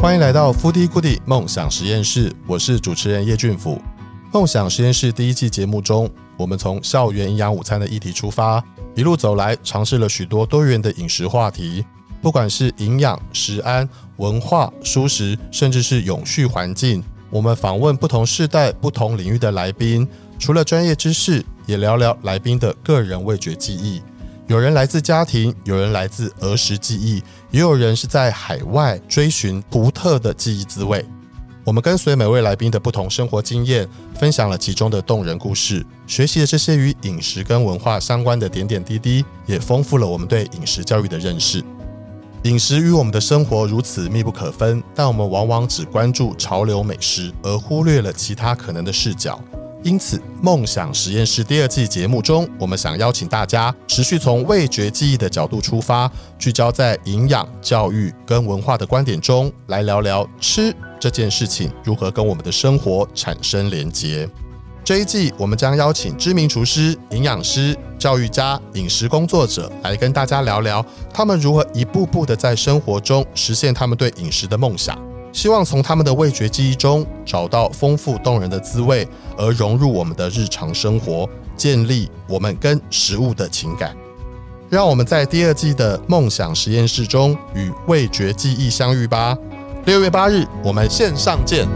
欢迎来到 Foodie Goodie 梦想实验室，我是主持人叶俊福。梦想实验室第一季节目中，我们从校园营养午餐的议题出发，一路走来，尝试了许多多元的饮食话题，不管是营养、食安、文化、蔬食，甚至是永续环境。我们访问不同世代、不同领域的来宾，除了专业知识，也聊聊来宾的个人味觉记忆。有人来自家庭，有人来自儿时记忆，也有人是在海外追寻独特的记忆滋味。我们跟随每位来宾的不同生活经验，分享了其中的动人故事，学习了这些与饮食跟文化相关的点点滴滴，也丰富了我们对饮食教育的认识。饮食与我们的生活如此密不可分，但我们往往只关注潮流美食，而忽略了其他可能的视角。因此，梦想实验室第二季节目中，我们想邀请大家持续从味觉记忆的角度出发，聚焦在营养、教育跟文化的观点中，来聊聊吃这件事情如何跟我们的生活产生连结。这一季，我们将邀请知名厨师、营养师、教育家、饮食工作者来跟大家聊聊，他们如何一步步的在生活中实现他们对饮食的梦想。希望从他们的味觉记忆中找到丰富动人的滋味，而融入我们的日常生活，建立我们跟食物的情感。让我们在第二季的梦想实验室中与味觉记忆相遇吧。六月八日，我们线上见。